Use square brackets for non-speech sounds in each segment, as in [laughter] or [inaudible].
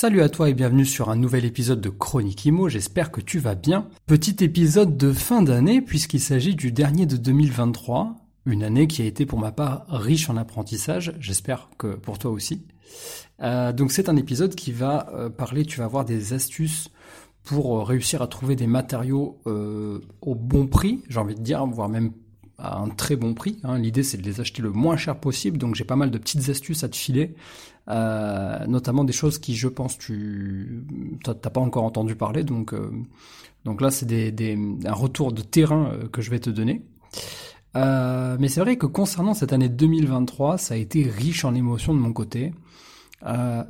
Salut à toi et bienvenue sur un nouvel épisode de Chronique Imo, j'espère que tu vas bien. Petit épisode de fin d'année puisqu'il s'agit du dernier de 2023, une année qui a été pour ma part riche en apprentissage, j'espère que pour toi aussi. Euh, donc c'est un épisode qui va euh, parler, tu vas avoir des astuces pour euh, réussir à trouver des matériaux au bon prix, j'ai envie de dire, voire même à un très bon prix. Hein. L'idée c'est de les acheter le moins cher possible, donc j'ai pas mal de petites astuces à te filer euh, notamment des choses qui, je pense, tu t'as pas encore entendu parler. Donc, euh, donc là, c'est des, des, un retour de terrain euh, que je vais te donner. mais c'est vrai que concernant cette année 2023, ça a été riche en émotions de mon côté.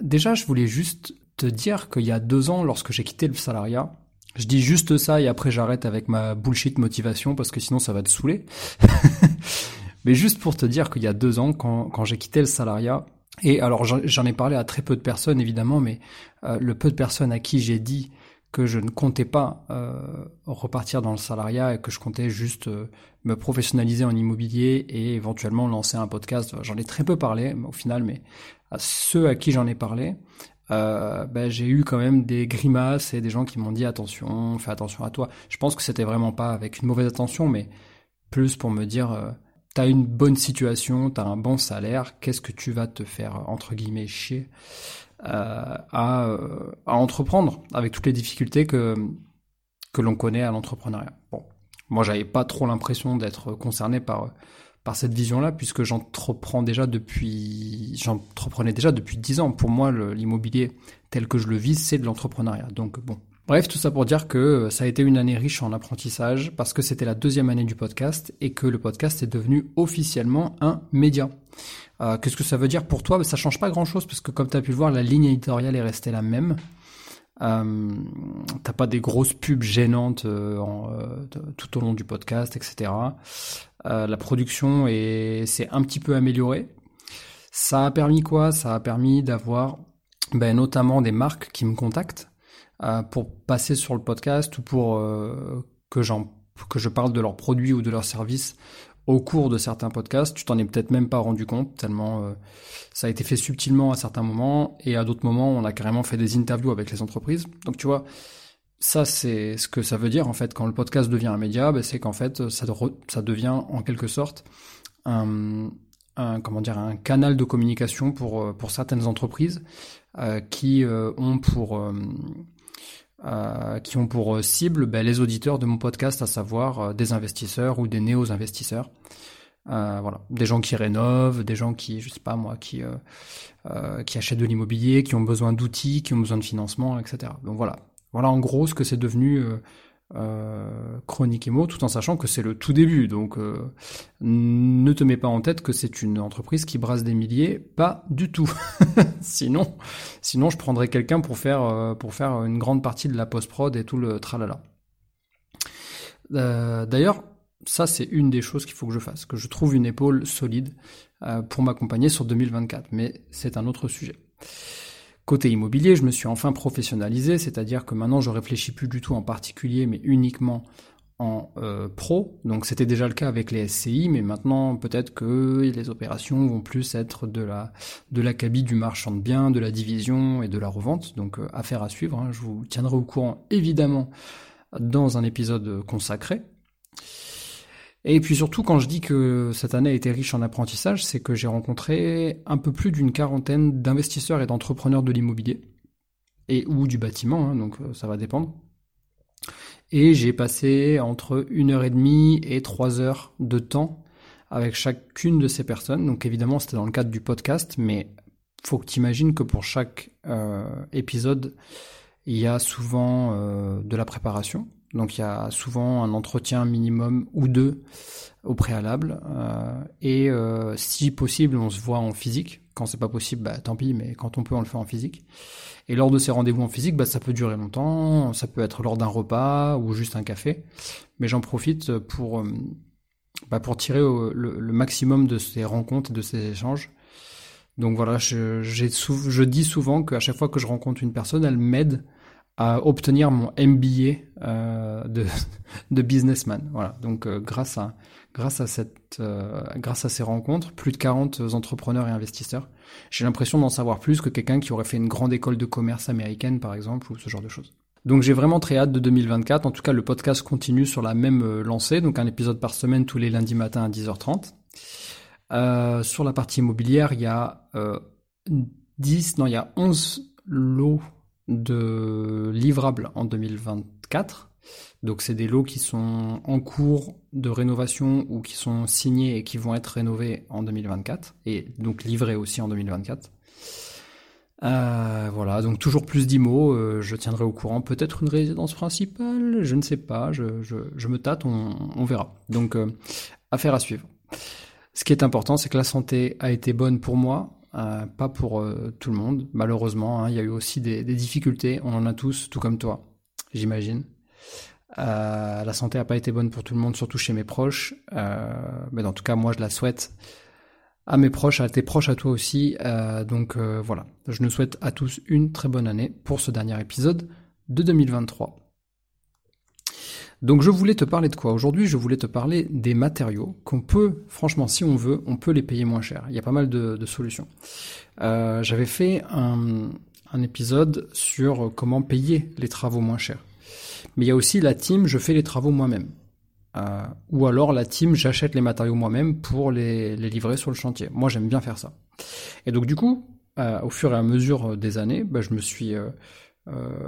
déjà, je voulais juste te dire qu'il y a deux ans, lorsque j'ai quitté le salariat, je dis juste ça et après j'arrête avec ma bullshit motivation parce que sinon ça va te saouler. [laughs] Mais juste pour te dire qu'il y a deux ans, quand, quand j'ai quitté le salariat, et alors j'en ai parlé à très peu de personnes évidemment, mais euh, le peu de personnes à qui j'ai dit que je ne comptais pas euh, repartir dans le salariat et que je comptais juste euh, me professionnaliser en immobilier et éventuellement lancer un podcast, j'en ai très peu parlé au final, mais à ceux à qui j'en ai parlé, ben, j'ai eu quand même des grimaces et des gens qui m'ont dit attention, fais attention à toi. Je pense que c'était vraiment pas avec une mauvaise attention, mais plus pour me dire t'as une bonne situation, t'as un bon salaire, qu'est-ce que tu vas te faire, entre guillemets, chier euh, à, euh, à, entreprendre avec toutes les difficultés que, que l'on connaît à l'entrepreneuriat. Bon, moi, j'avais pas trop l'impression d'être concerné par, par cette vision-là, puisque j'entreprends déjà depuis, j'entreprenais déjà depuis 10 ans. Pour moi, l'immobilier tel que je le vis, c'est de l'entrepreneuriat. Donc, bon, Bref, tout ça pour dire que euh, ça a été une année riche en apprentissage parce que c'était la deuxième année du podcast et que le podcast est devenu officiellement un média. Euh, Qu'est-ce que ça veut dire pour toi? Ça change pas grand-chose parce que comme tu as pu le voir, la ligne éditoriale est restée la même. Euh, T'as pas des grosses pubs gênantes tout au long du podcast, etc. la production s'est un petit peu améliorée. Ça a permis quoi? Ça a permis d'avoir ben, notamment des marques qui me contactent pour passer sur le podcast ou pour euh, que, que je parle de leurs produits ou de leurs services au cours de certains podcasts. Tu t'en es peut-être même pas rendu compte, tellement euh, ça a été fait subtilement à certains moments, et à d'autres moments, on a carrément fait des interviews avec les entreprises. Donc tu vois, ça c'est ce que ça veut dire en fait quand le podcast devient un média, ben, c'est qu'en fait ça, ça devient en quelque sorte un, un, comment dire un canal de communication pour pour certaines entreprises euh, qui ont pour euh, qui ont pour euh, cible ben, les auditeurs de mon podcast, à savoir euh, des investisseurs ou des néo-investisseurs. voilà, des gens qui rénovent, des gens qui, je sais pas moi, qui qui achètent de l'immobilier, qui ont besoin d'outils, qui ont besoin de financement, etc. Donc voilà, voilà en gros ce que c'est devenu euh, Chronique Emo, tout en sachant que c'est le tout début. Donc euh, ne te mets pas en tête que c'est une entreprise qui brasse des milliers, pas du tout. [laughs] sinon, sinon je prendrais quelqu'un pour faire euh, pour faire une grande partie de la post prod et tout le tralala. D'ailleurs, ça c'est une des choses qu'il faut que je fasse, que je trouve une épaule solide pour m'accompagner sur 2024. Mais c'est un autre sujet. Côté immobilier, je me suis enfin professionnalisé, c'est-à-dire que maintenant je réfléchis plus du tout en particulier, mais uniquement en euh, pro. Donc c'était déjà le cas avec les SCI, mais maintenant peut-être que les opérations vont plus être de la de l'acabit du marchand de biens, de la division et de la revente. Donc euh, affaire à suivre. Hein. Je vous tiendrai au courant évidemment dans un épisode consacré. Et puis surtout, quand je dis que cette année a été riche en apprentissage, c'est que j'ai rencontré un peu plus d'une quarantaine d'investisseurs et d'entrepreneurs de l'immobilier, et ou du bâtiment, hein, donc euh, ça va dépendre. Et j'ai passé entre une heure et demie et trois heures de temps avec chacune de ces personnes. Donc évidemment, c'était dans le cadre du podcast, mais faut que tu imagines que pour chaque euh, épisode, il y a souvent euh, de la préparation. Donc il y a souvent un entretien minimum ou deux au préalable. Euh, et euh, si possible, on se voit en physique. Quand c'est pas possible, bah, tant pis, mais quand on peut, on le fait en physique. Et lors de ces rendez-vous en physique, bah, ça peut durer longtemps. Ça peut être lors d'un repas ou juste un café. Mais j'en profite pour, bah, pour tirer le, maximum de ces rencontres, de ces échanges. Donc voilà, je, je dis souvent qu'à chaque fois que je rencontre une personne, elle m'aide à obtenir mon MBA euh, de, [laughs] de businessman. Voilà. Donc euh, grâce à grâce à cette euh, grâce à ces rencontres, plus de 40 entrepreneurs et investisseurs, j'ai l'impression d'en savoir plus que quelqu'un qui aurait fait une grande école de commerce américaine par exemple ou ce genre de choses. Donc j'ai vraiment très hâte de 2024. En tout cas, le podcast continue sur la même lancée, donc un épisode par semaine tous les lundis matins à 10h30. sur la partie immobilière, il y a 10, non, il y a 11 lots de livrables en 2024. Donc c'est des lots qui sont en cours de rénovation ou qui sont signés et qui vont être rénovés en 2024 et donc livrés aussi en 2024. Euh, voilà, donc toujours plus d'IMO, euh, je tiendrai au courant. Peut-être une résidence principale, je ne sais pas, je, me tâte, on, verra. Donc, euh, affaire à suivre. Ce qui est important, c'est que la santé a été bonne pour moi, euh, pas pour euh, tout le monde, malheureusement. Hein. il y a eu aussi des, difficultés, on en a tous, tout comme toi, j'imagine. Euh, la santé n'a pas été bonne pour tout le monde, surtout chez mes proches. mais en tout cas, moi, je la souhaite à mes proches, à tes proches, à toi aussi. donc voilà, je nous souhaite à tous une très bonne année pour ce dernier épisode de 2023. Donc je voulais te parler de quoi? Aujourd'hui, je voulais te parler des matériaux qu'on peut, franchement, si on veut, on peut les payer moins cher. Il y a pas mal de, solutions. Euh, j'avais fait un, épisode sur comment payer les travaux moins chers. Mais il y a aussi la team, je fais les travaux moi-même. Euh, ou alors la team, j'achète les matériaux moi-même pour les, livrer sur le chantier. Moi, j'aime bien faire ça. Et donc du coup, euh, au fur et à mesure des années, bah, je me suis euh,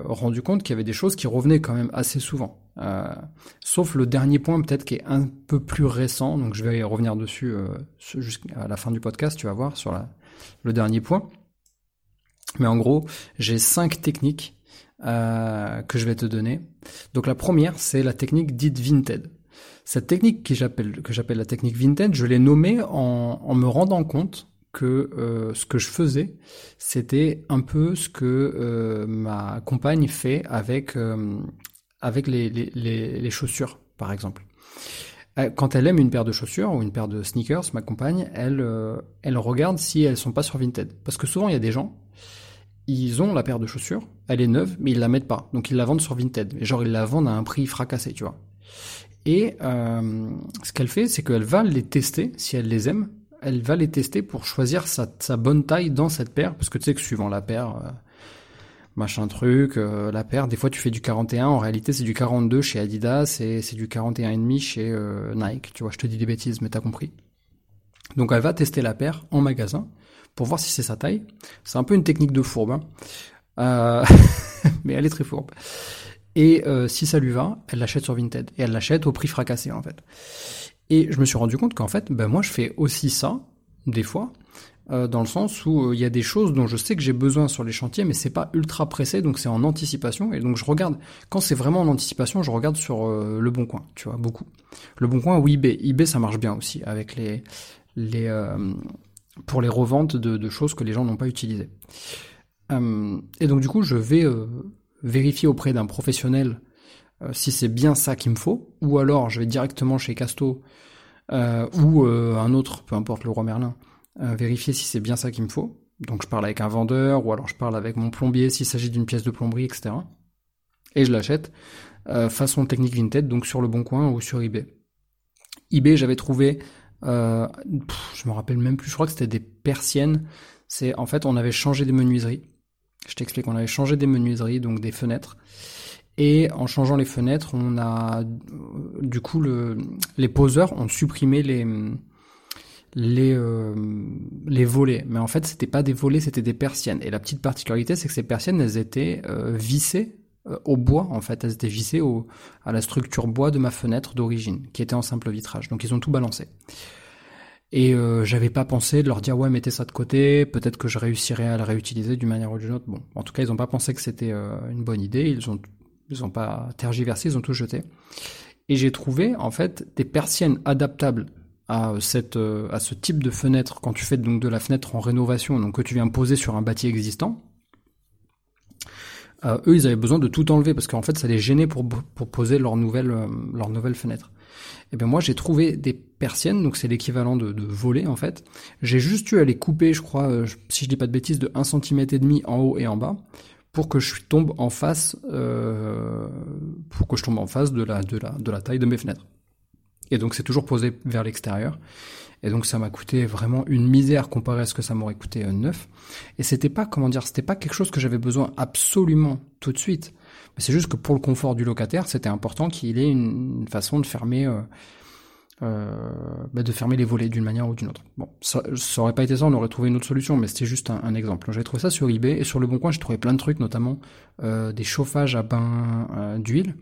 rendu compte qu'il y avait des choses qui revenaient quand même assez souvent. Euh, sauf le dernier point peut-être qui est un peu plus récent, donc je vais revenir dessus euh, jusqu'à la fin du podcast, tu vas voir sur le dernier point. Mais en gros, j'ai cinq techniques euh, que je vais te donner. Donc la première, c'est la technique dite Vinted. Cette technique que j'appelle la technique Vinted, je l'ai nommée en me rendant compte que euh, ce que je faisais, c'était un peu ce que euh, ma compagne fait avec euh, avec les, les, les, chaussures, par exemple. Quand elle aime une paire de chaussures ou une paire de sneakers, ma compagne, elle elle regarde si elles sont pas sur Vinted, parce que souvent il y a des gens, ils ont la paire de chaussures, elle est neuve, mais ils la mettent pas, donc ils la vendent sur Vinted, et genre ils la vendent à un prix fracassé, tu vois. Et ce qu'elle fait, c'est qu'elle va les tester si elle les aime elle va les tester pour choisir sa, bonne taille dans cette paire, parce que tu sais que suivant la paire, euh, machin truc, euh, la paire, des fois tu fais du 41, en réalité c'est du 42 chez Adidas et c'est du 41,5 chez euh, Nike, tu vois, je te dis des bêtises, mais t'as compris. Donc elle va tester la paire en magasin pour voir si c'est sa taille. C'est un peu une technique de fourbe, hein. [laughs] mais elle est très fourbe. Et si ça lui va, elle l'achète sur Vinted. Et elle l'achète au prix fracassé en fait. Et je me suis rendu compte qu'en fait, ben moi je fais aussi ça, des fois, euh, dans le sens où euh, il y a des choses dont je sais que j'ai besoin sur les chantiers, mais c'est pas ultra pressé, donc c'est en anticipation. Et donc je regarde, quand c'est vraiment en anticipation, je regarde sur euh, le Bon Coin, tu vois, beaucoup. Le Bon Coin ou eBay. eBay, ça marche bien aussi, avec les, les, pour les reventes de, choses que les gens n'ont pas utilisées. et donc du coup, je vais vérifier auprès d'un professionnel si c'est bien ça qu'il me faut, ou alors je vais directement chez Casto euh, ou euh, un autre, peu importe le roi Merlin, vérifier si c'est bien ça qu'il me faut. Donc je parle avec un vendeur, ou alors je parle avec mon plombier s'il s'agit d'une pièce de plomberie, etc. Et je l'achète façon technique Vinted, donc sur le Bon Coin ou sur eBay. eBay, j'avais trouvé, euh, je me rappelle même plus, je crois que c'était des persiennes. C'est en fait, on avait changé des menuiseries. Je t'explique, on avait changé des menuiseries, donc des fenêtres. Et en changeant les fenêtres, on a du coup le, les poseurs ont supprimé les euh, les volets. Mais en fait, c'était pas des volets, c'était des persiennes. Et la petite particularité, c'est que ces persiennes, elles étaient euh, vissées euh, au bois. En fait, elles étaient vissées à la structure bois de ma fenêtre d'origine, qui était en simple vitrage. Donc ils ont tout balancé. Et euh, j'avais pas pensé de leur dire ouais mettez ça de côté, peut-être que je réussirais à la réutiliser d'une manière ou d'une autre. Bon, en tout cas ils ont pas pensé que c'était une bonne idée, ils ont ils ont pas tergiversé, ils ont tout jeté. Et j'ai trouvé en fait des persiennes adaptables à cette euh, à ce type de fenêtre quand tu fais donc de la fenêtre en rénovation, donc que tu viens poser sur un bâti existant. Euh, eux, ils avaient besoin de tout enlever parce qu'en fait, ça les gênait pour, pour poser leur nouvelle, euh, leur nouvelle fenêtre. Et bien moi, j'ai trouvé des persiennes, donc c'est l'équivalent de, de volets en fait. J'ai juste eu à les couper, je crois, euh, si je dis pas de bêtises, de 1 cm en haut et en bas pour que je tombe en face, euh, pour que je tombe en face de la, de la, de la taille de mes fenêtres. Et donc c'est toujours posé vers l'extérieur. Et donc ça m'a coûté vraiment une misère comparé à ce que ça m'aurait coûté euh, neuf. Et c'était pas, comment dire, c'était pas quelque chose que j'avais besoin absolument tout de suite. Mais c'est juste que pour le confort du locataire, c'était important qu'il ait une, façon de fermer, euh, bah de fermer les volets d'une manière ou d'une autre. Bon, ça, ça aurait pas été ça, on aurait trouvé une autre solution, mais c'était juste un, exemple. J'avais trouvé ça sur eBay et sur le Bon Coin, j'ai trouvé plein de trucs, notamment euh, des chauffages à bain euh, d'huile.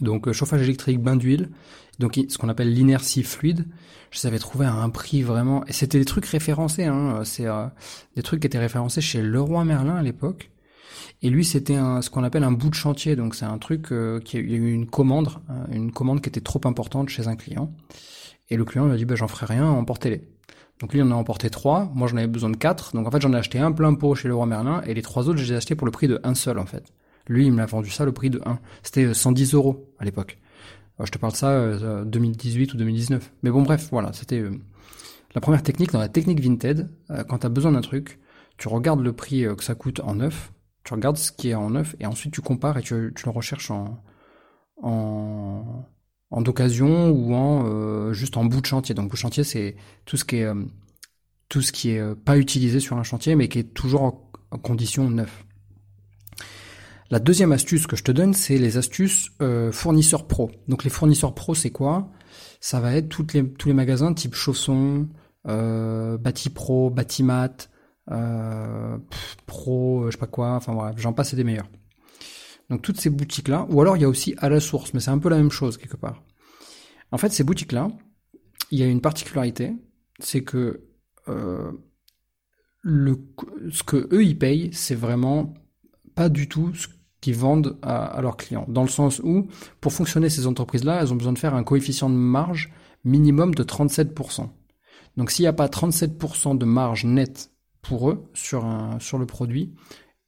Donc euh, chauffage électrique, bain d'huile, donc ce qu'on appelle l'inertie fluide. Je les avais trouvés à un prix vraiment, et c'était des trucs référencés. Hein, c'est euh, des trucs qui étaient référencés chez Leroy Merlin à l'époque. Et lui, c'était ce qu'on appelle un bout de chantier. Donc c'est un truc euh, qui a eu une commande, euh, une commande qui était trop importante chez un client. Et le client lui a dit, bah, j'en ferai rien, emportez-les. Donc lui, on en a emporté trois. Moi, j'en avais besoin de quatre. Donc en fait, j'en ai acheté un plein pot chez Leroy Merlin, et les trois autres, je les ai achetés pour le prix de un seul en fait. Lui, il me l'a vendu ça le prix de 1. C'était 110 euros à l'époque. Je te parle de ça euh, 2018 ou 2019. Mais bon, bref, voilà, c'était euh, la première technique dans la technique Vinted. Euh, quand tu as besoin d'un truc, tu regardes le prix que ça coûte en neuf, tu regardes ce qui est en neuf, et ensuite tu compares et tu, le recherches en, en, en d'occasion ou en juste en bout de chantier. Donc bout de chantier, c'est tout ce qui est tout ce qui est pas utilisé sur un chantier, mais qui est toujours en, condition neuve. La deuxième astuce que je te donne, c'est les astuces euh, fournisseurs pro. Donc les fournisseurs pro, c'est quoi? Ça va être les, tous les magasins type chaussons, euh, Bati Pro, Batimat, euh, Pro, je sais pas quoi, enfin bref, j'en passe et des meilleurs. Donc toutes ces boutiques-là, ou alors il y a aussi à la source, mais c'est un peu la même chose quelque part. En fait, ces boutiques-là, il y a une particularité, c'est que euh, ce que eux ils payent, c'est vraiment pas du tout ce qui vendent à, à, leurs clients. Dans le sens où, pour fonctionner ces entreprises-là, elles ont besoin de faire un coefficient de marge minimum de 37%. Donc s'il n'y a pas 37% de marge nette pour eux sur, un, sur le produit,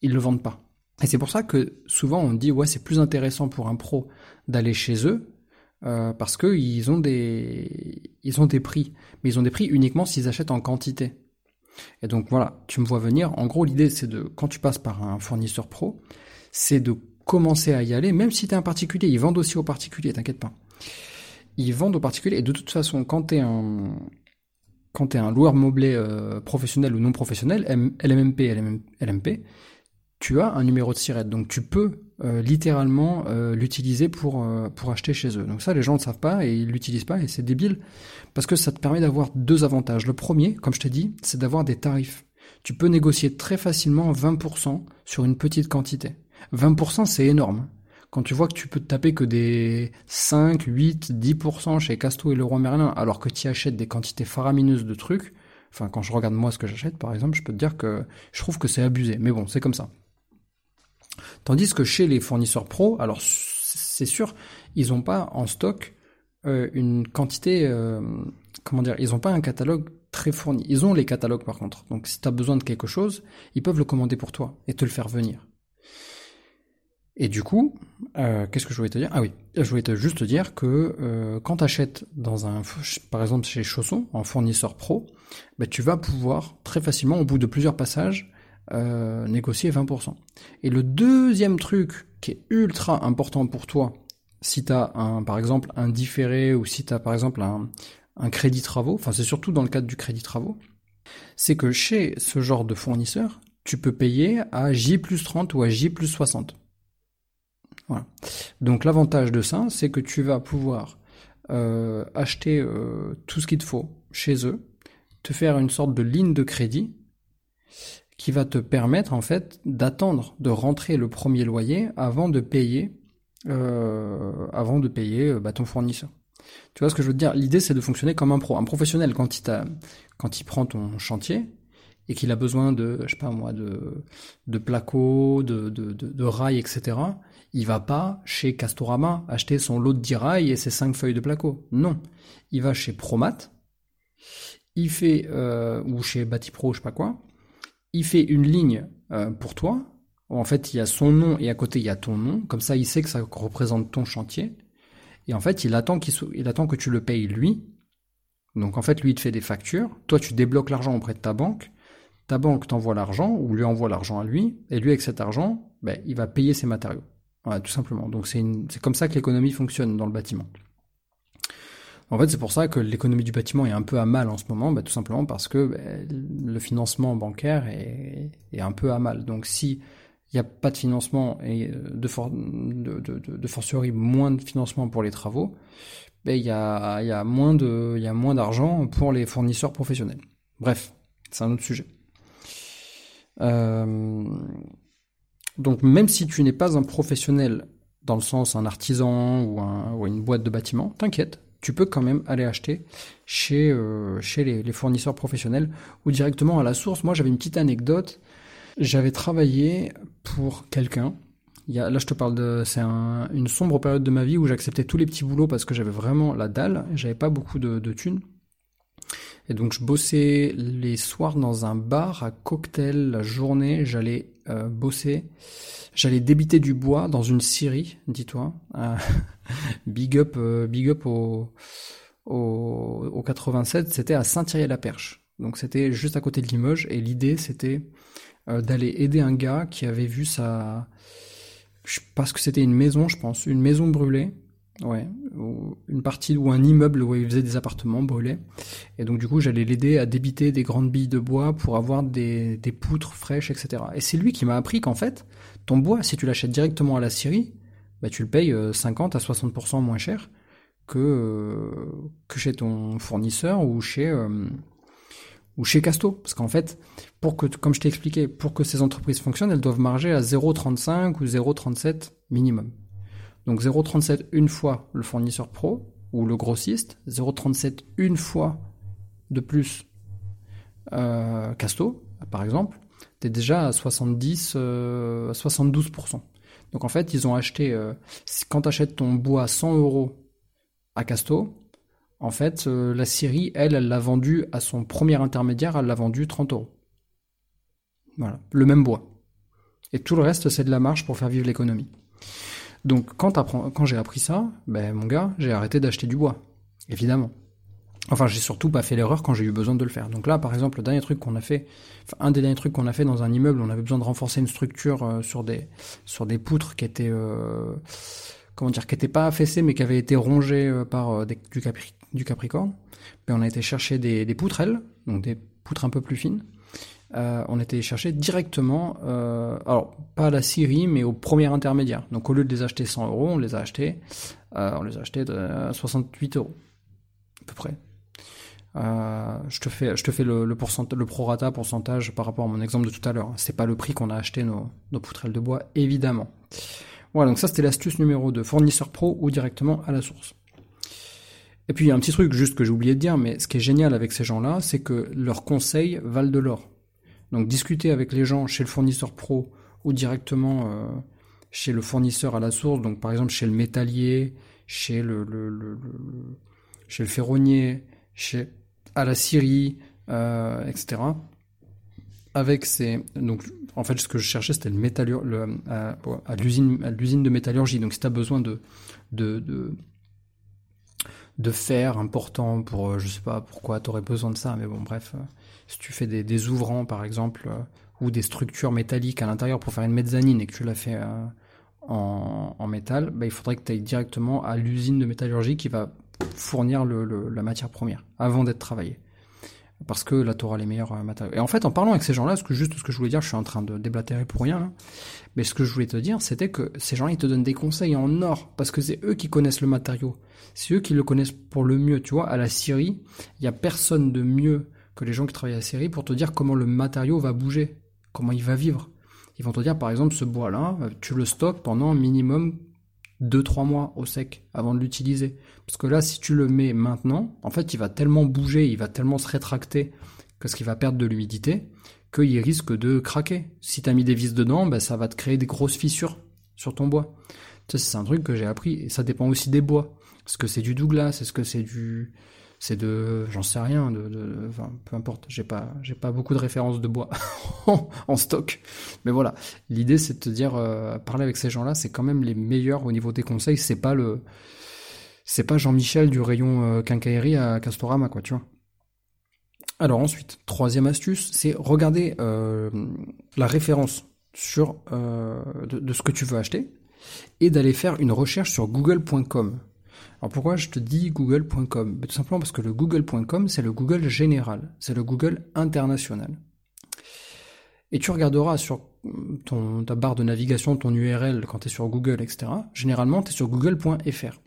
ils ne le vendent pas. Et c'est pour ça que souvent on dit ouais c'est plus intéressant pour un pro d'aller chez eux euh, parce qu'ils ont des ils ont des prix, mais ils ont des prix uniquement s'ils achètent en quantité. Et donc voilà, tu me vois venir. En gros, l'idée c'est de quand tu passes par un fournisseur pro, c'est de commencer à y aller, même si tu un particulier. Ils vendent aussi aux particuliers, t'inquiète pas. Ils vendent aux particuliers. Et de toute façon, quand tu un, quand tu es un loueur meublé euh, professionnel ou non professionnel, LMMP, LMP, tu as un numéro de SIRET. Donc tu peux euh, littéralement euh, l'utiliser pour, pour acheter chez eux. Donc ça, les gens ne savent pas et ils l'utilisent pas et c'est débile parce que ça te permet d'avoir deux avantages. Le premier, comme je t'ai dit, c'est d'avoir des tarifs. Tu peux négocier très facilement 20% sur une petite quantité. 20% c'est énorme. Quand tu vois que tu peux te taper que des 5, 8, 10% chez Casto et Leroy Merlin, alors que tu achètes des quantités faramineuses de trucs, enfin quand je regarde moi ce que j'achète par exemple, je peux te dire que je trouve que c'est abusé. Mais bon, c'est comme ça. Tandis que chez les fournisseurs pro, alors c'est sûr, ils n'ont pas en stock euh, une quantité, euh, comment dire, ils n'ont pas un catalogue très fourni. Ils ont les catalogues par contre. Donc si tu as besoin de quelque chose, ils peuvent le commander pour toi et te le faire venir. Et du coup, euh, qu'est-ce que je voulais te dire? Ah oui, je voulais te juste te dire que euh, quand tu achètes dans un, par exemple chez Chausson, en fournisseur pro, bah, tu vas pouvoir très facilement, au bout de plusieurs passages, euh, négocier 20%. Et le deuxième truc qui est ultra important pour toi, si tu as un, par exemple un différé ou si tu as par exemple un, un crédit travaux, enfin c'est surtout dans le cadre du crédit travaux, c'est que chez ce genre de fournisseur, tu peux payer à J plus 30 ou à J plus 60. Voilà. Donc l'avantage de ça, c'est que tu vas pouvoir euh, acheter euh, tout ce qu'il te faut chez eux, te faire une sorte de ligne de crédit qui va te permettre en fait d'attendre de rentrer le premier loyer avant de payer euh, avant de payer bah, ton fournisseur. Tu vois ce que je veux dire? L'idée, c'est de fonctionner comme un pro. Un professionnel, quand il, quand il prend ton chantier et qu'il a besoin de, je sais pas moi, de, placo, de rails, etc., il va pas chez Castorama acheter son lot de 10 rails et ses 5 feuilles de placo. Non. Il va chez Promat, il fait, euh, ou chez Batipro, je sais pas quoi, il fait une ligne euh, pour toi, en fait il y a son nom et à côté il y a ton nom, comme ça il sait que ça représente ton chantier, et en fait il attend, qu'il il attend que tu le payes lui, donc en fait lui il te fait des factures, toi tu débloques l'argent auprès de ta banque, ta banque t'envoie l'argent ou lui envoie l'argent à lui, et lui avec cet argent, ben, il va payer ses matériaux. Voilà, tout simplement. Donc c'est comme ça que l'économie fonctionne dans le bâtiment. En fait, c'est pour ça que l'économie du bâtiment est un peu à mal en ce moment, bah, tout simplement parce que bah, le financement bancaire est, un peu à mal. Donc si il n'y a pas de financement et euh, de, for fortiori moins de financement pour les travaux, bah, il y, a, y a moins de, il y a moins d'argent pour les fournisseurs professionnels. Bref, c'est un autre sujet. Euh, donc même si tu n'es pas un professionnel dans le sens un artisan ou, un, ou une boîte de bâtiment, t'inquiète, tu peux quand même aller acheter chez, euh, les, fournisseurs professionnels ou directement à la source. Moi, j'avais une petite anecdote. J'avais travaillé pour quelqu'un. là, je te parle de, c'est une sombre période de ma vie où j'acceptais tous les petits boulots parce que j'avais vraiment la dalle. J'avais pas beaucoup de, de thunes. Et donc, je bossais les soirs dans un bar à cocktail. La journée, j'allais euh, bosser J'allais débiter du bois dans une scierie, dis-toi. Euh, [laughs] big up, euh, big up au, au, au 87, c'était à Saint-Thierry-la-Perche. Donc c'était juste à côté de Limoges et l'idée c'était d'aller aider un gars qui avait vu sa, parce que c'était une maison, je pense, une maison brûlée. Ouais, une partie ou un immeuble où il faisait des appartements brûlés. Et donc du coup, j'allais l'aider à débiter des grandes billes de bois pour avoir des, des poutres fraîches, etc. Et c'est lui qui m'a appris qu'en fait, ton bois, si tu l'achètes directement à la scierie, bah, tu le payes 50 euh, à 60% moins cher que, euh, que chez ton fournisseur ou chez, euh, ou chez Casto. Parce qu'en fait, pour que, comme je t'ai expliqué, pour que ces entreprises fonctionnent, elles doivent marger à 0,35 ou 0,37 minimum. Donc 0,37 une fois le fournisseur pro ou le grossiste, 0,37 une fois de plus euh, Casto, par exemple, tu es déjà à 70, euh, 72%. Donc en fait, ils ont acheté, euh, quand tu achètes ton bois 100 euros à Casto, en fait, euh, la Syrie, elle, elle l'a vendu à son premier intermédiaire, elle l'a vendu 30 euros. Voilà, le même bois. Et tout le reste, c'est de la marge pour faire vivre l'économie. Donc quand, j'ai appris ça, ben mon gars, j'ai arrêté d'acheter du bois, évidemment. Enfin, j'ai surtout pas fait l'erreur quand j'ai eu besoin de le faire. Donc là, par exemple, le dernier truc qu'on a fait, enfin, un des derniers trucs qu'on a fait dans un immeuble, on avait besoin de renforcer une structure euh, sur des sur des poutres qui étaient euh, comment dire, qui étaient pas affaissées mais qui avaient été rongées euh, par du, du Capricorne. Ben, on a été chercher des, des poutrelles, donc des poutres un peu plus fines. Euh, on était chercher directement, euh, alors pas à la Syrie, mais au premier intermédiaire. Donc au lieu de les acheter 100 euros, on les a achetés, euh, on les a achetés de 68 euros, à peu près. je te fais, le, le, le prorata pourcentage par rapport à mon exemple de tout à l'heure. C'est pas le prix qu'on a acheté nos, nos poutrelles de bois, évidemment. Voilà, donc ça c'était l'astuce numéro 2, fournisseur pro ou directement à la source. Et puis il y a un petit truc juste que j'ai oublié de dire, mais ce qui est génial avec ces gens-là, c'est que leurs conseils valent de l'or. Donc discuter avec les gens chez le fournisseur pro ou directement euh, chez le fournisseur à la source, donc par exemple chez le métallier, chez le, chez le ferronnier, chez à la euh, etc. Avec ces donc en fait ce que je cherchais c'était le le, à, l'usine à l'usine de métallurgie. Donc si tu as besoin de, de de fer important pour euh, je sais pas pourquoi tu aurais besoin de ça mais bon bref si tu fais des, ouvrants, par exemple, euh, ou des structures métalliques à l'intérieur pour faire une mezzanine et que tu l'as fait euh, en, métal, bah, il faudrait que tu ailles directement à l'usine de métallurgie qui va fournir la matière première avant d'être travaillée. Parce que là, tu auras les meilleurs euh, matériaux. Et en fait, en parlant avec ces gens-là, ce que juste ce que je voulais dire, je suis en train de déblatérer pour rien, hein, mais ce que je voulais te dire, c'était que ces gens-là, ils te donnent des conseils en or, parce que c'est eux qui connaissent le matériau. C'est eux qui le connaissent pour le mieux. Tu vois, à la Syrie, il y a personne de mieux que les gens qui travaillent à la série pour te dire comment le matériau va bouger, comment il va vivre. Ils vont te dire par exemple ce bois-là, tu le stockes pendant minimum 2-3 mois au sec avant de l'utiliser. Parce que là, si tu le mets maintenant, en fait, il va tellement bouger, il va tellement se rétracter que ce qu'il va perdre de l'humidité, qu'il risque de craquer. Si tu as mis des vis dedans, ben, ça va te créer des grosses fissures sur ton bois. Ça, c'est un truc que j'ai appris. Et ça dépend aussi des bois. Est-ce que c'est du Douglas Est-ce que c'est du c'est de j'en sais rien peu importe j'ai pas pas beaucoup de références de bois [laughs] en stock. Mais voilà. L'idée c'est de te dire euh, parler avec ces gens là c'est quand même les meilleurs au niveau des conseils. C'est pas le c'est pas Jean-Michel du rayon euh, quincaillerie à Castorama quoi tu vois. Alors ensuite troisième astuce c'est regarder euh, la référence de ce que tu veux acheter et d'aller faire une recherche sur google.com alors pourquoi je te dis google.com Tout simplement parce que le google.com, c'est le Google général, c'est le Google international. Et tu regarderas sur ton, ta barre de navigation, ton URL, quand tu es sur Google, etc. Généralement, tu es sur google.fr.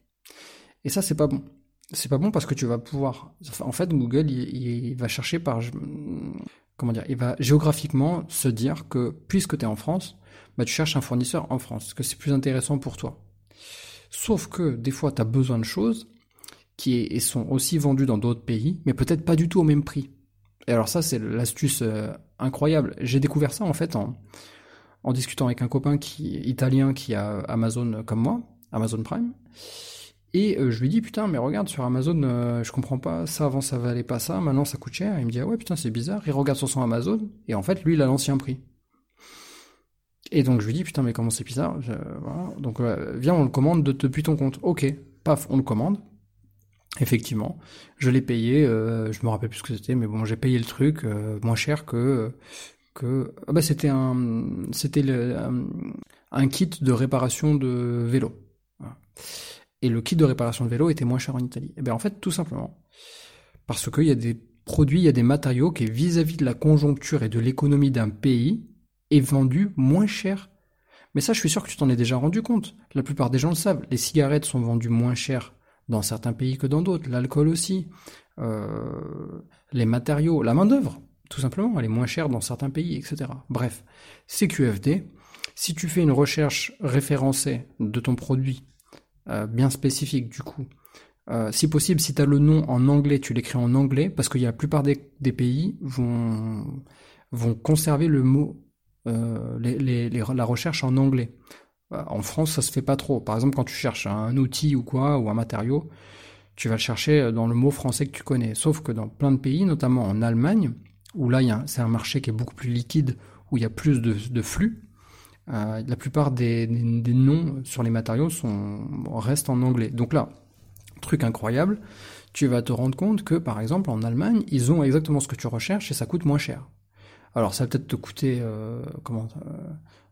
Et ça, c'est pas bon. C'est pas bon parce que tu vas pouvoir... En fait, Google, il, va chercher par... Comment dire Il va géographiquement se dire que, puisque tu es en France, bah, tu cherches un fournisseur en France, que c'est plus intéressant pour toi. Sauf que des fois, tu as besoin de choses qui sont aussi vendues dans d'autres pays, mais peut-être pas du tout au même prix. Et alors ça, c'est l'astuce euh, incroyable. J'ai découvert ça en fait en, discutant avec un copain qui italien qui a Amazon comme moi, Amazon Prime. Et euh, je lui dis putain mais regarde sur Amazon euh, je comprends pas ça avant ça valait pas ça maintenant ça coûte cher. Il me dit ah ouais putain c'est bizarre. Il regarde sur son Amazon et en fait lui il a l'ancien prix. Et donc je lui dis putain mais comment c'est bizarre. Donc viens on le commande de, depuis ton compte. Ok, paf on le commande. Effectivement, je l'ai payé. Euh, je me rappelle plus ce que c'était, mais bon j'ai payé le truc euh, moins cher que que ah bah c'était un c'était un, un, kit de réparation de vélo. Et le kit de réparation de vélo était moins cher en Italie. Et bien en fait tout simplement parce qu'il y a des produits, il y a des matériaux qui vis-à-vis -vis de la conjoncture et de l'économie d'un pays est vendu moins cher. Mais ça, je suis sûr que tu t'en es déjà rendu compte. La plupart des gens le savent. Les cigarettes sont vendues moins cher dans certains pays que dans d'autres. L'alcool aussi. Euh, les matériaux, la main-d'œuvre, tout simplement, elle est moins chère dans certains pays, etc. Bref, CQFD, si tu fais une recherche référencée de ton produit, euh, bien spécifique du coup, euh, si possible, si tu as le nom en anglais, tu l'écris en anglais, parce que la plupart des, des pays vont, vont conserver le mot euh, les, la recherche en anglais. Euh, en France, ça se fait pas trop. Par exemple, quand tu cherches un outil ou quoi, ou un matériau, tu vas le chercher dans le mot français que tu connais. Sauf que dans plein de pays, notamment en Allemagne, où là, c'est un marché qui est beaucoup plus liquide, où il y a plus de, flux, euh, la plupart des, noms sur les matériaux sont, restent en anglais. Donc là, truc incroyable, tu vas te rendre compte que, par exemple, en Allemagne, ils ont exactement ce que tu recherches et ça coûte moins cher. Alors ça va peut-être te coûter euh, euh,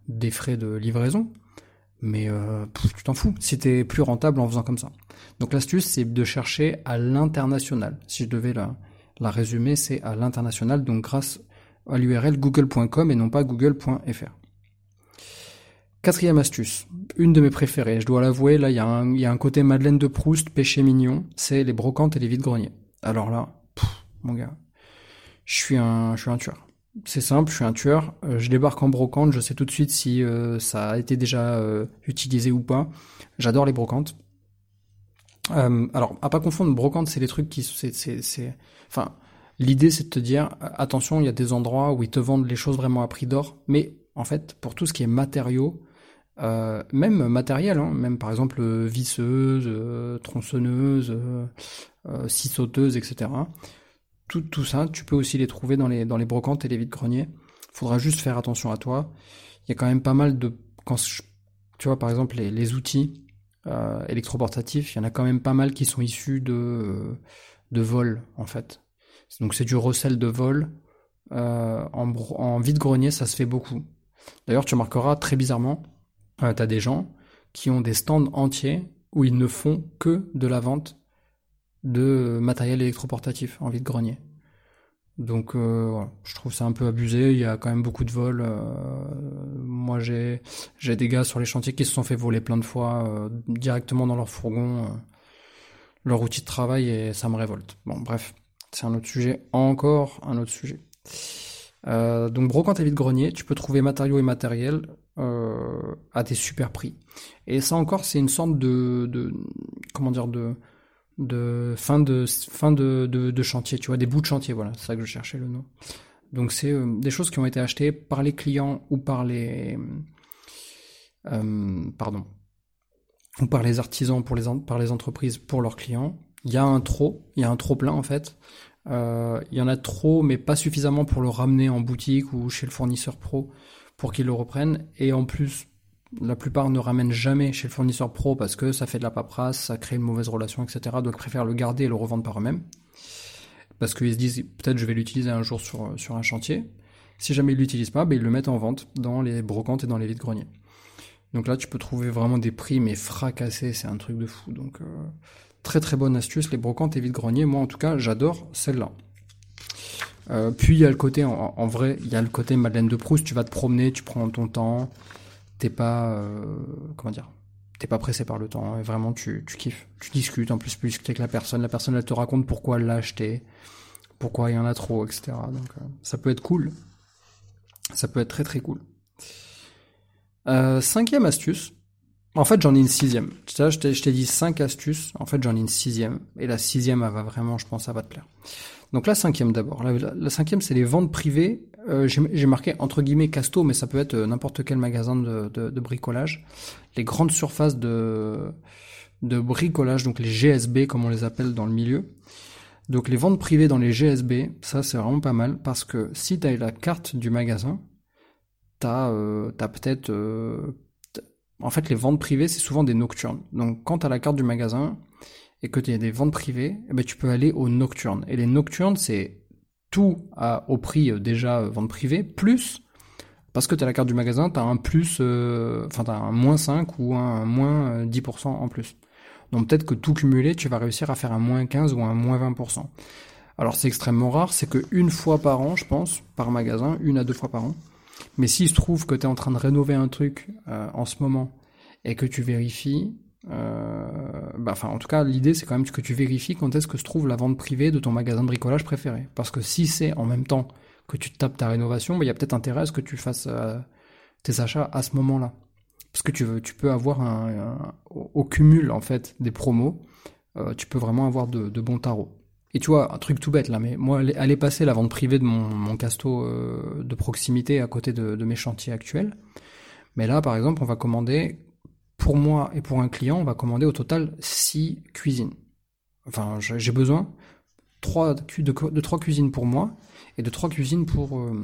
des frais de livraison, mais euh, tu t'en fous. T'es plus rentable en faisant comme ça. Donc l'astuce c'est de chercher à l'international. Si je devais la, la résumer, c'est à l'international, donc grâce à l'URL google.com et non pas google.fr. Quatrième astuce, une de mes préférées, je dois l'avouer, là il y, a un, côté Madeleine de Proust, péché mignon, c'est les brocantes et les vides-greniers. Alors là, mon gars, je suis un, je suis un tueur. C'est simple, je suis un tueur, euh, je débarque en brocante, je sais tout de suite si euh, ça a été déjà euh, utilisé ou pas. J'adore les brocantes. alors, à pas confondre, brocante, c'est les trucs qui, c'est, enfin, l'idée c'est de te dire, attention, il y a des endroits où ils te vendent les choses vraiment à prix d'or, mais en fait, pour tout ce qui est matériaux, même matériel, hein, même par exemple visseuse, tronçonneuse, scie sauteuse, etc tout, ça, tu peux aussi les trouver dans les, dans les brocantes et les vides-greniers. Faudra juste faire attention à toi. Il y a quand même pas mal de... Quand tu vois, par exemple, les, outils euh, électroportatifs, il y en a quand même pas mal qui sont issus de, de vol, en fait. Donc c'est du recel de vol. Euh, en, en vide-grenier, ça se fait beaucoup. D'ailleurs, tu remarqueras très bizarrement, euh, tu as des gens qui ont des stands entiers où ils ne font que de la vente de matériel électroportatif en vide-grenier. Donc euh, je trouve ça un peu abusé, il y a quand même beaucoup de vols. Euh, moi j'ai j'ai des gars sur les chantiers qui se sont fait voler plein de fois euh, directement dans leur fourgon, leur outil de travail et ça me révolte. Bon bref, c'est un autre sujet, encore un autre sujet. donc brocante et vide-grenier, tu peux trouver matériaux et matériel. euh, à des super prix. Et ça encore, c'est une sorte de, de comment dire de de fin de fin de, de, chantier, tu vois, des bouts de chantier, voilà, c'est ça que je cherchais le nom. Donc c'est euh, des choses qui ont été achetées par les clients ou par les euh, pardon ou par les artisans pour les par les entreprises pour leurs clients. Il y a un trop, il y a un trop plein en fait. Euh, il y en a trop, mais pas suffisamment pour le ramener en boutique ou chez le fournisseur pro pour qu'ils le reprennent. Et en plus, la plupart ne ramènent jamais chez le fournisseur pro parce que ça fait de la paperasse, ça crée une mauvaise relation, etc. Donc ils préfèrent le garder et le revendre par eux-mêmes. Parce qu'ils se disent peut-être je vais l'utiliser un jour sur, un chantier. Si jamais ils l'utilisent pas, ben, ils le mettent en vente dans les brocantes et dans les vides greniers. Donc là, tu peux trouver vraiment des prix mais fracassés, c'est un truc de fou. Donc euh, très très bonne astuce, les brocantes et vides greniers. Moi en tout cas, j'adore celle-là. Euh, puis il y a le côté, en, vrai, il y a le côté Madeleine de Proust. Tu vas te promener, tu prends ton temps, t'es pas, euh, comment dire, t'es pas pressé par le temps. Et vraiment, tu, tu kiffes, tu discutes. En plus, plus discuter avec la personne. La personne, elle te raconte pourquoi elle l'a acheté, pourquoi il y en a trop, etc. Donc, euh, ça peut être cool. Ça peut être très très cool. cinquième astuce. En fait, j'en ai une sixième. Sais, je t'ai dit cinq astuces. En fait, j'en ai une sixième. Et la sixième, elle va vraiment, je pense, ça va te plaire. Donc la cinquième d'abord. La, cinquième, c'est les ventes privées. Euh, J'ai marqué entre guillemets casto, mais ça peut être euh, n'importe quel magasin de, bricolage. Les grandes surfaces de, bricolage, donc les GSB comme on les appelle dans le milieu. Donc les ventes privées dans les GSB, ça c'est vraiment pas mal parce que si tu as la carte du magasin, tu as, euh, peut-être... Euh, en fait les ventes privées c'est souvent des nocturnes. Donc quand tu as la carte du magasin, et que tu as des ventes privées, eh ben, tu peux aller aux nocturnes. Et les nocturnes, c'est tout au prix euh, déjà euh, vente privée, plus, parce que tu as la carte du magasin, tu as un plus, euh, enfin tu un moins 5 ou un moins 10% en plus. Donc peut-être que tout cumulé, tu vas réussir à faire un moins 15 ou un moins 20%. Alors c'est extrêmement rare, c'est que une fois par an, je pense, par magasin, une à deux fois par an. Mais s'il se trouve que tu es en train de rénover un truc en ce moment et que tu vérifies, euh, bah, en tout cas, l'idée c'est quand même que tu vérifies quand est-ce que se trouve la vente privée de ton magasin de bricolage préféré. Parce que si c'est en même temps que tu tapes ta rénovation, bah, il y a peut-être intérêt à ce que tu fasses euh, tes achats à ce moment-là. Parce que tu, veux, tu peux avoir un, au cumul en fait des promos, euh, tu peux vraiment avoir de, bons tarots. Et tu vois, un truc tout bête là, mais moi, aller passer la vente privée de mon, mon casto de proximité à côté de, de mes chantiers actuels. Mais là, par exemple, on va commander pour moi et pour un client, on va commander au total 6 cuisines. Enfin, j'ai besoin de, de 3 cuisines pour moi et de 3 cuisines pour, euh,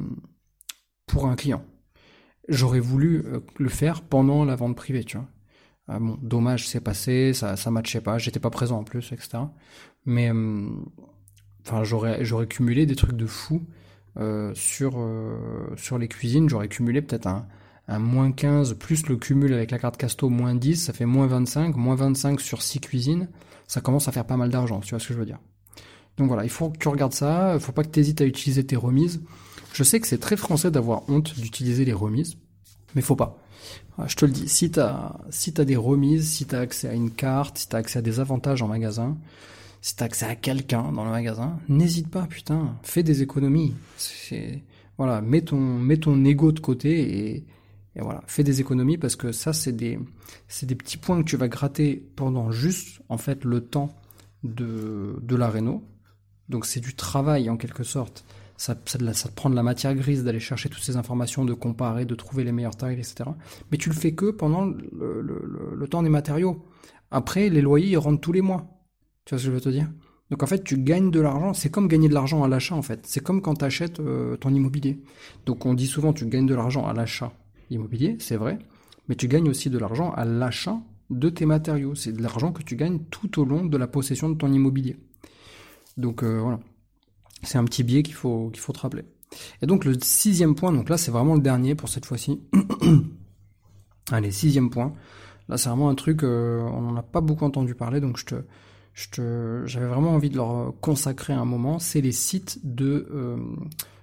pour un client. J'aurais voulu euh, le faire pendant la vente privée, tu vois. Ah bon, dommage, c'est passé, ça ça matchait pas, j'étais pas présent en plus, etc. Mais euh, enfin, j'aurais j'aurais cumulé des trucs de fou sur sur les cuisines. J'aurais cumulé peut-être un un moins 15 plus le cumul avec la carte Casto moins 10, ça fait moins 25, moins 25 sur 6 cuisines, ça commence à faire pas mal d'argent, tu vois ce que je veux dire. Donc voilà, il faut que tu regardes ça, il faut pas que tu hésites à utiliser tes remises. Je sais que c'est très français d'avoir honte d'utiliser les remises, mais faut pas. Je te le dis, si t'as si as des remises, si t'as accès à une carte, si t'as accès à des avantages en magasin, si t'as accès à quelqu'un dans le magasin, n'hésite pas, putain, fais des économies. Voilà, mets ton mets ton ego de côté et voilà, fais des économies parce que ça, c'est des, c'est des petits points que tu vas gratter pendant juste, en fait, le temps de, de la réno. Donc c'est du travail en quelque sorte. Ça, ça, ça te prend de la matière grise d'aller chercher toutes ces informations, de comparer, de trouver les meilleures tailles, etc. Mais tu le fais que pendant le, le, le, temps des matériaux. Après, les loyers, ils rentrent tous les mois. Tu vois ce que je veux te dire? Donc en fait, tu gagnes de l'argent. C'est comme gagner de l'argent à l'achat en fait. C'est comme quand tu achètes euh, ton immobilier. Donc on dit souvent tu gagnes de l'argent à l'achat immobilier, c'est vrai, mais tu gagnes aussi de l'argent à l'achat de tes matériaux. C'est de l'argent que tu gagnes tout au long de la possession de ton immobilier. Donc euh, voilà, c'est un petit biais qu'il faut faut te rappeler. Et donc le sixième point, donc là c'est vraiment le dernier pour cette fois-ci. [clears throat] Allez, sixième point. Là c'est vraiment un truc, euh, on n'en a pas beaucoup entendu parler, donc je te, j'avais vraiment envie de leur consacrer un moment. C'est les sites de euh,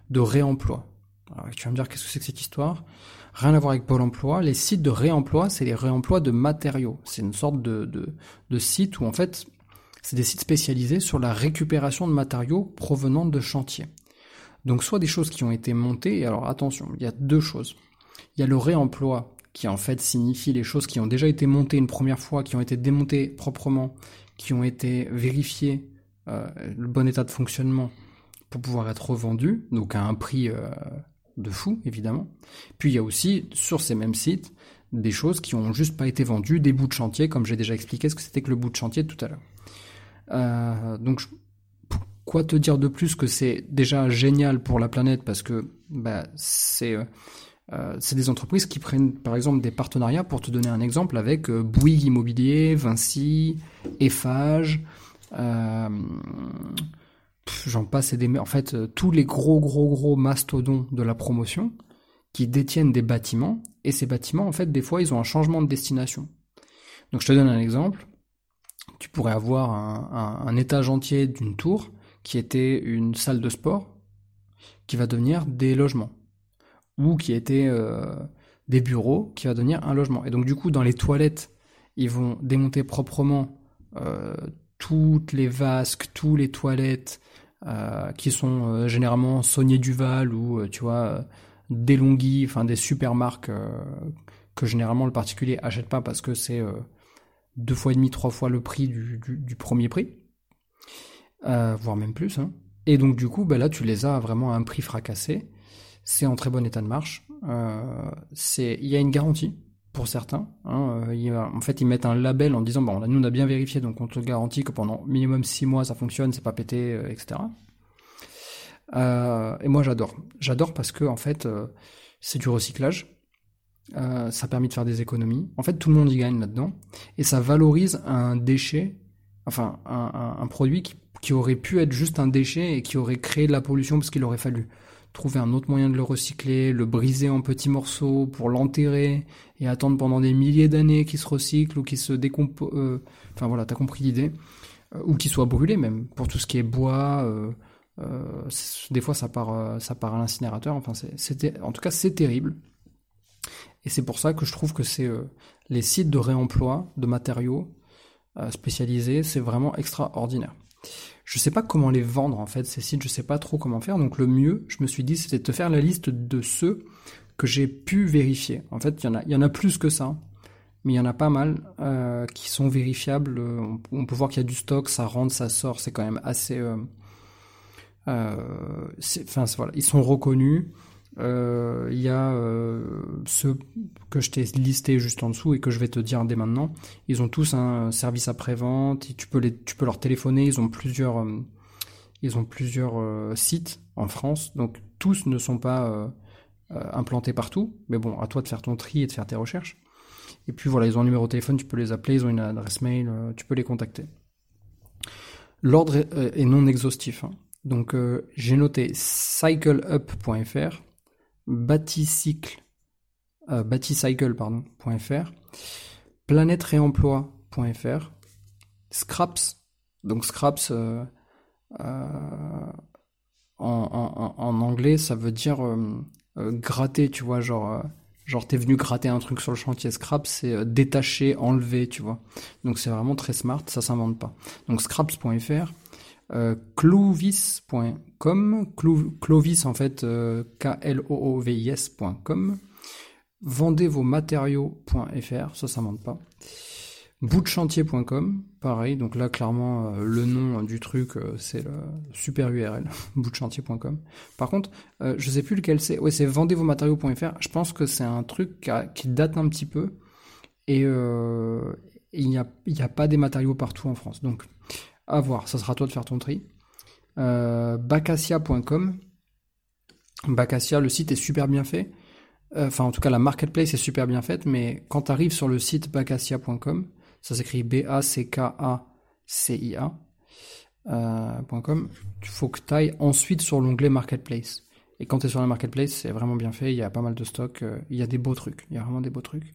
de réemploi. Alors, tu vas me dire qu'est-ce que c'est que cette histoire? Rien à voir avec Pôle emploi. Les sites de réemploi, c'est les réemplois de matériaux. C'est une sorte de, de, de site où en fait, c'est des sites spécialisés sur la récupération de matériaux provenant de chantiers. Donc soit des choses qui ont été montées, et alors attention, il y a deux choses. Il y a le réemploi qui en fait signifie les choses qui ont déjà été montées une première fois, qui ont été démontées proprement, qui ont été vérifiées, euh, le bon état de fonctionnement pour pouvoir être revendues, donc à un prix euh, de fou évidemment. Puis il y a aussi sur ces mêmes sites des choses qui ont juste pas été vendues, des bouts de chantier, comme j'ai déjà expliqué ce que c'était que le bout de chantier tout à l'heure. Euh, donc quoi te dire de plus que c'est déjà génial pour la planète? Parce que bah, c'est euh, c'est des entreprises qui prennent par exemple des partenariats pour te donner un exemple avec euh, Bouygues Immobilier, Vinci, Eiffage, euh, j'en passe et des en fait euh, tous les gros gros gros mastodons de la promotion qui détiennent des bâtiments et ces bâtiments en fait des fois ils ont un changement de destination. Donc je te donne un exemple. Tu pourrais avoir un étage entier d'une tour qui était une salle de sport qui va devenir des logements ou qui était euh, des bureaux, qui va devenir un logement. Et donc du coup, dans les toilettes, ils vont démonter proprement euh, toutes les vasques, tous les toilettes euh, qui sont généralement Saunier Duval ou tu vois Delonghi, enfin des super marques que généralement le particulier achète pas parce que c'est deux fois et demi, trois fois le prix du premier prix, voire même plus. Hein. Et donc du coup, bah, là, tu les as vraiment à un prix fracassé c'est en très bon état de marche. Euh, c'est, il y a une garantie pour certains. Hein, euh, en fait, ils mettent un label en disant bon, nous on a bien vérifié, donc on te garantit que pendant minimum 6 mois ça fonctionne, c'est pas pété, euh, etc. Et moi j'adore, j'adore parce que en fait c'est du recyclage. Euh, ça permet de faire des économies. En fait, tout le monde y gagne là-dedans, et ça valorise un déchet, enfin un, produit qui aurait pu être juste un déchet et qui aurait créé de la pollution parce qu'il aurait fallu trouver un autre moyen de le recycler, le briser en petits morceaux pour l'enterrer et attendre pendant des milliers d'années qu'il se recycle ou qu'il se décompose. Euh, enfin voilà, t'as compris l'idée. Euh, ou qu'il soit brûlé même, pour tout ce qui est bois. Euh, des fois, ça part, ça part à l'incinérateur. Enfin, en tout cas, c'est terrible. Et c'est pour ça que je trouve que c'est les sites de réemploi de matériaux spécialisés, c'est vraiment extraordinaire. Je sais pas comment les vendre en fait ces sites, je sais pas trop comment faire. Donc le mieux, je me suis dit, c'était de te faire la liste de ceux que j'ai pu vérifier. En fait, il y en a, y en a plus que ça, mais il y en a pas mal euh, qui sont vérifiables. On, peut voir qu'il y a du stock, ça rentre, ça sort, c'est quand même assez. Euh, euh, enfin voilà, ils sont reconnus. Euh, il y a euh, ceux que je t'ai listés juste en dessous et que je vais te dire dès maintenant. Ils ont tous un service après-vente. Tu peux tu peux leur téléphoner. Ils ont plusieurs, euh, ils ont plusieurs euh, sites en France. Donc tous ne sont pas implantés partout. Mais bon, à toi de faire ton tri et de faire tes recherches. Et puis voilà, ils ont un numéro de téléphone. Tu peux les appeler. Ils ont une adresse mail. tu peux les contacter. L'ordre est, est, non exhaustif. Hein. Donc j'ai noté cycleup.fr baticycle, euh, scraps, donc scraps euh, euh, en, en, anglais, ça veut dire euh, gratter, tu vois, genre, genre t'es venu gratter un truc sur le chantier. Scraps, c'est détacher, enlever, tu vois. Donc c'est vraiment très smart, ça s'invente pas. Donc scraps.fr, euh, clovis.com, Clovis en fait, euh, K-L-O-O-V-I-S.com, vendez vos matériaux.fr, ça ça monte pas. Boutchantier.com, pareil, donc là clairement euh, le nom du truc c'est le super URL, [laughs] boutchantier.com. Par contre, je sais plus lequel c'est, ouais c'est vendez vos matériaux.fr, je pense que c'est un truc qui, date un petit peu et il n'y a, a pas des matériaux partout en France. Donc à voir, ça sera toi de faire ton tri. Euh, Bacassia.com. Bacassia, le site est super bien fait. Euh, enfin, en tout cas, la marketplace est super bien faite, mais quand tu arrives sur le site bacassia.com, ça s'écrit B-A-C-K-A-C-I-A. Euh, il faut que tu ailles ensuite sur l'onglet marketplace. Et quand tu es sur la marketplace, c'est vraiment bien fait, il y a pas mal de stock, euh, il y a des beaux trucs, il y a vraiment des beaux trucs.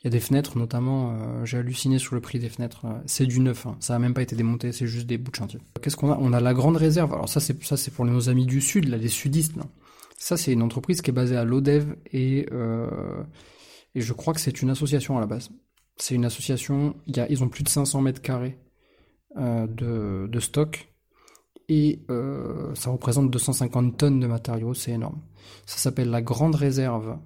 Il y a des fenêtres, notamment, euh, j'ai halluciné sur le prix des fenêtres. Euh, c'est du neuf, hein. ça a même pas été démonté, c'est juste des bouts de chantier. Qu'est-ce qu'on a? On a la grande réserve. Alors ça, c'est pour nos amis du sud, les sudistes. Ça, c'est une entreprise qui est basée à Lodev et euh, et je crois que c'est une association à la base. C'est une association. Ils ont plus de 500 mètres carrés de, de stock et ça représente 250 tonnes de matériaux, c'est énorme. Ça s'appelle la grande réserve.fr.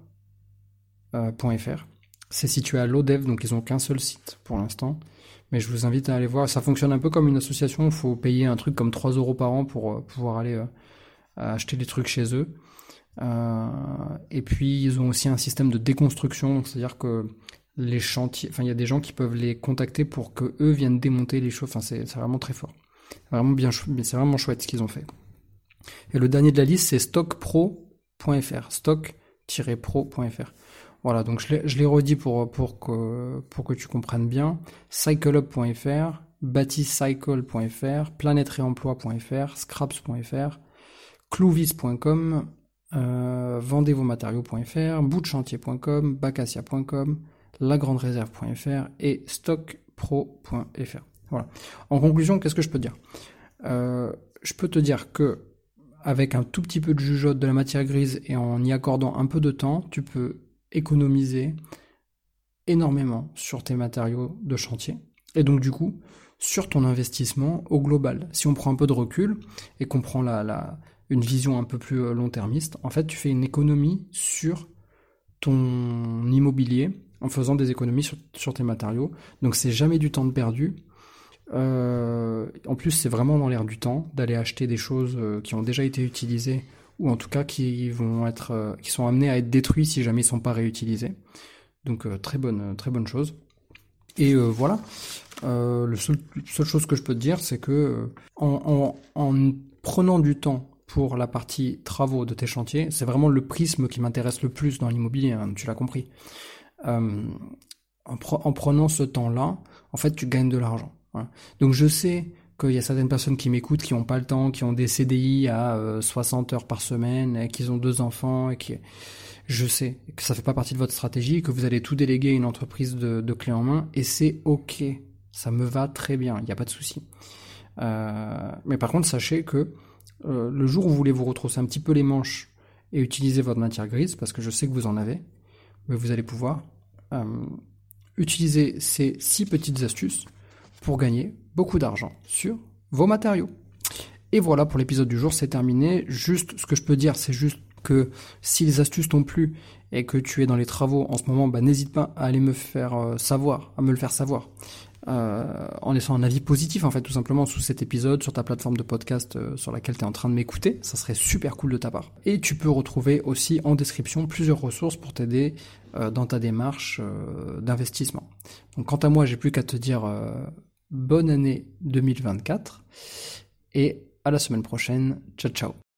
C'est situé à l'ODEV, donc ils ont qu'un seul site pour l'instant. Mais je vous invite à aller voir. Ça fonctionne un peu comme une association. Il faut payer un truc comme 3 euros par an pour euh, pouvoir aller euh, acheter des trucs chez eux. Euh, et puis ils ont aussi un système de déconstruction, c'est-à-dire que les chantiers, enfin il y a des gens qui peuvent les contacter pour que eux viennent démonter les choses. Enfin c'est vraiment très fort, c'est vraiment chouette ce qu'ils ont fait. Et le dernier de la liste c'est stockpro.fr, stock-pro.fr. Voilà, donc je l'ai redit pour, pour, que, pour que tu comprennes bien. Cycleup.fr, bâtiscycle.fr, planetreemploi.fr, scraps.fr, clouvis.com, euh, vendezvosmatériaux.fr, boutchantier.com, bacacia.com, lagrandereserve.fr et stockpro.fr. Voilà. En conclusion, qu'est-ce que je peux dire? Euh, Je peux te dire que avec un tout petit peu de jugeote de la matière grise et en y accordant un peu de temps, tu peux économiser énormément sur tes matériaux de chantier. Et donc du coup, sur ton investissement au global. Si on prend un peu de recul et qu'on prend la, une vision un peu plus euh, long-termiste, en fait, tu fais une économie sur ton immobilier en faisant des économies sur, tes matériaux. Donc c'est jamais du temps de perdu. Euh, en plus, c'est vraiment dans l'air du temps d'aller acheter des choses euh, qui ont déjà été utilisées ou en tout cas qui vont être, euh, qui sont amenés à être détruits si jamais ils sont pas réutilisés. Donc euh, très bonne, très bonne chose. Et euh, voilà. seul, seule chose que je peux te dire, c'est que en, en, prenant du temps pour la partie travaux de tes chantiers, c'est vraiment le prisme qui m'intéresse le plus dans l'immobilier, hein, tu l'as compris. en, en, prenant ce temps-là, en fait, tu gagnes de l'argent. Donc je sais qu'il y a certaines personnes qui m'écoutent qui n'ont pas le temps, qui ont des CDI à 60 euh, heures par semaine, et qui ont deux enfants, et qui, je sais que ça fait pas partie de votre stratégie, que vous allez tout déléguer à une entreprise de, clé en main, et c'est ok, ça me va très bien, il n'y a pas de souci. Euh, mais par contre, sachez que euh, le jour où vous voulez vous retrousser un petit peu les manches et utiliser votre matière grise, parce que je sais que vous en avez, vous allez pouvoir utiliser ces six petites astuces pour gagner beaucoup d'argent sur vos matériaux. Et voilà pour l'épisode du jour, c'est terminé. Juste ce que je peux dire, c'est juste que si les astuces t'ont plu et que tu es dans les travaux en ce moment, bah, n'hésite pas à aller me faire euh, savoir, à me le faire savoir. Euh, en laissant un avis positif en fait tout simplement sous cet épisode sur ta plateforme de podcast euh, sur laquelle tu es en train de m'écouter, ça serait super cool de ta part. Et tu peux retrouver aussi en description plusieurs ressources pour t'aider dans ta démarche d'investissement. Donc quant à moi, j'ai plus qu'à te dire bonne année 2024 et à la semaine prochaine. Ciao ciao.